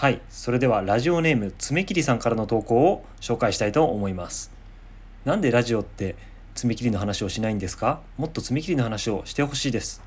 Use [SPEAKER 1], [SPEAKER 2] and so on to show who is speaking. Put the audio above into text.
[SPEAKER 1] はいそれではラジオネーム爪切りさんからの投稿を紹介したいと思います。なんでラジオって爪切りの話をしないんですか？もっと爪切りの話をしてほしいです。